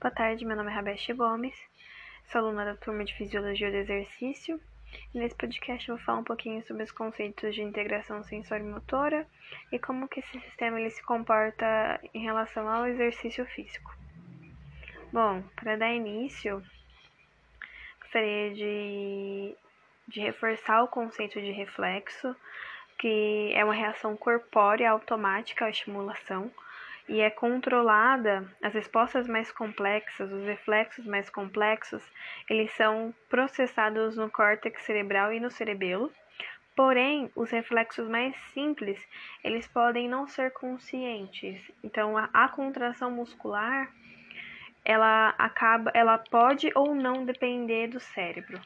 Boa tarde, meu nome é Rabeste Gomes, sou aluna da turma de Fisiologia do Exercício. E nesse podcast eu vou falar um pouquinho sobre os conceitos de integração sensório-motora e como que esse sistema ele se comporta em relação ao exercício físico. Bom, para dar início, gostaria de, de reforçar o conceito de reflexo, que é uma reação corpórea automática à estimulação e é controlada, as respostas mais complexas, os reflexos mais complexos, eles são processados no córtex cerebral e no cerebelo. Porém, os reflexos mais simples, eles podem não ser conscientes. Então, a, a contração muscular, ela acaba, ela pode ou não depender do cérebro.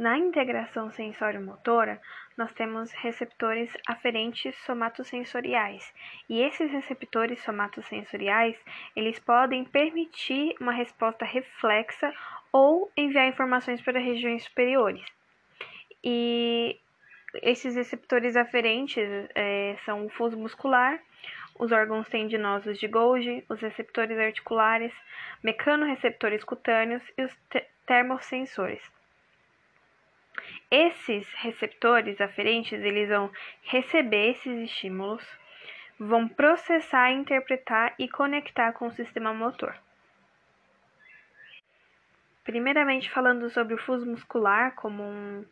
Na integração sensório-motora, nós temos receptores aferentes somatosensoriais. E esses receptores somatosensoriais, eles podem permitir uma resposta reflexa ou enviar informações para regiões superiores. E esses receptores aferentes é, são o fuso muscular, os órgãos tendinosos de Golgi, os receptores articulares, mecanorreceptores cutâneos e os termosensores. Esses receptores aferentes, eles vão receber esses estímulos, vão processar, interpretar e conectar com o sistema motor. Primeiramente, falando sobre o fuso muscular como um,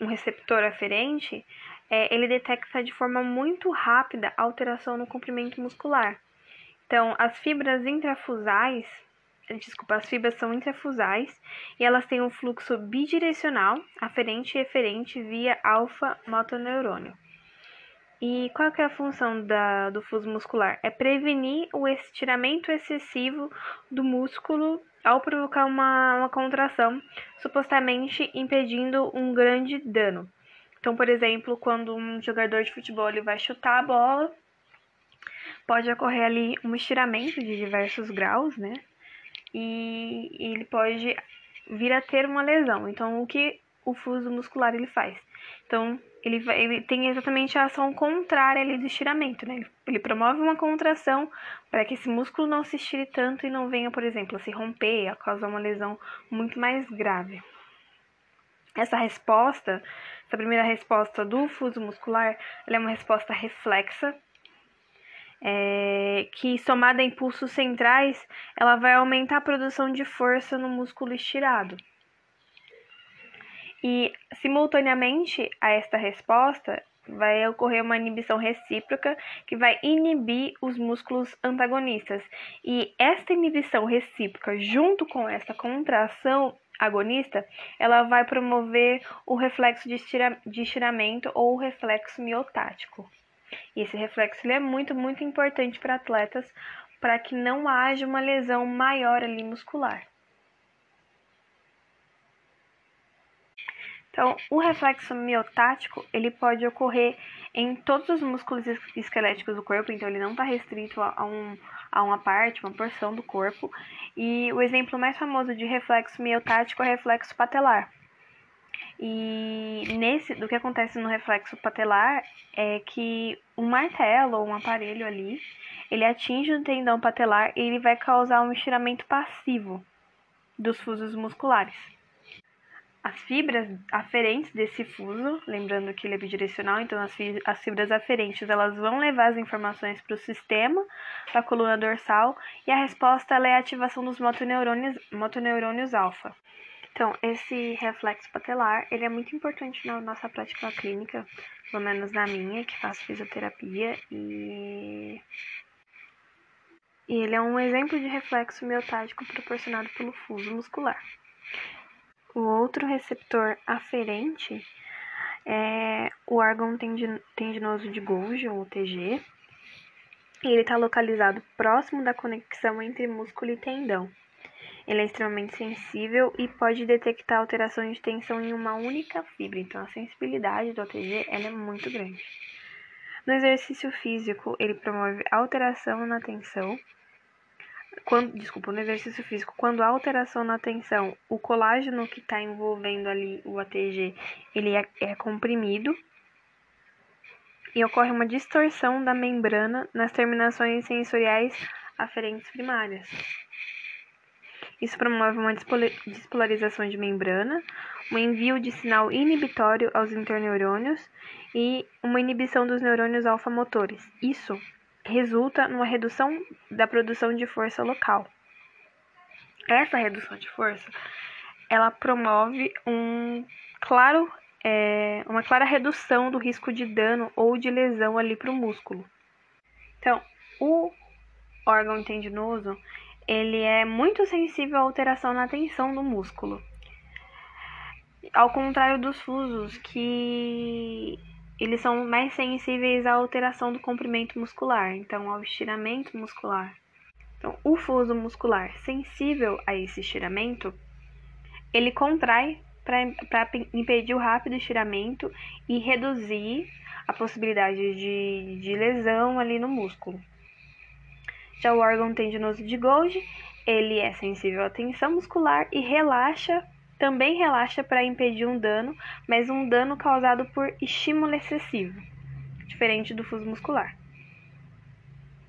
um receptor aferente, é, ele detecta de forma muito rápida alteração no comprimento muscular. Então, as fibras intrafusais desculpa, as fibras são intrafusais e elas têm um fluxo bidirecional, aferente e eferente via alfa-motoneurônio. E qual é a função da, do fuso muscular? É prevenir o estiramento excessivo do músculo ao provocar uma, uma contração, supostamente impedindo um grande dano. Então, por exemplo, quando um jogador de futebol ele vai chutar a bola, pode ocorrer ali um estiramento de diversos graus, né? E ele pode vir a ter uma lesão. Então, o que o fuso muscular ele faz? Então, ele, vai, ele tem exatamente a ação contrária ali do estiramento, né? Ele, ele promove uma contração para que esse músculo não se estire tanto e não venha, por exemplo, a se romper, a causar uma lesão muito mais grave. Essa resposta, essa primeira resposta do fuso muscular, ela é uma resposta reflexa, é, que somada a impulsos centrais, ela vai aumentar a produção de força no músculo estirado. E, simultaneamente a esta resposta, vai ocorrer uma inibição recíproca que vai inibir os músculos antagonistas. E esta inibição recíproca, junto com essa contração agonista, ela vai promover o reflexo de, estira de estiramento ou o reflexo miotático. E esse reflexo é muito, muito importante para atletas para que não haja uma lesão maior ali muscular. Então, o reflexo miotático, ele pode ocorrer em todos os músculos esqueléticos do corpo, então ele não está restrito a, um, a uma parte, uma porção do corpo. E o exemplo mais famoso de reflexo miotático é o reflexo patelar. E nesse, do que acontece no reflexo patelar é que um martelo ou um aparelho ali, ele atinge o tendão patelar e ele vai causar um estiramento passivo dos fusos musculares. As fibras aferentes desse fuso, lembrando que ele é bidirecional, então as, fi as fibras aferentes elas vão levar as informações para o sistema da coluna dorsal e a resposta é a ativação dos motoneurônios, motoneurônios alfa. Então, esse reflexo patelar, ele é muito importante na nossa prática clínica, pelo menos na minha, que faço fisioterapia, e, e ele é um exemplo de reflexo miotático proporcionado pelo fuso muscular. O outro receptor aferente é o órgão tendinoso de Golgi, ou TG, e ele está localizado próximo da conexão entre músculo e tendão. Ele é extremamente sensível e pode detectar alterações de tensão em uma única fibra. Então, a sensibilidade do OTG é muito grande. No exercício físico, ele promove alteração na tensão. Quando, desculpa, no exercício físico, quando há alteração na tensão, o colágeno que está envolvendo ali o ATG, ele é, é comprimido e ocorre uma distorção da membrana nas terminações sensoriais aferentes primárias. Isso promove uma despolarização de membrana, um envio de sinal inibitório aos interneurônios e uma inibição dos neurônios alfa-motores. Isso resulta numa redução da produção de força local. Essa redução de força, ela promove um claro, é, uma clara redução do risco de dano ou de lesão ali para o músculo. Então, o órgão tendinoso, ele é muito sensível à alteração na tensão do músculo. Ao contrário dos fusos, que eles são mais sensíveis à alteração do comprimento muscular, então ao estiramento muscular. Então, o fuso muscular sensível a esse estiramento, ele contrai para impedir o rápido estiramento e reduzir a possibilidade de, de lesão ali no músculo. Já o órgão tendinoso de Golgi, ele é sensível à tensão muscular e relaxa também relaxa para impedir um dano, mas um dano causado por estímulo excessivo, diferente do fuso muscular.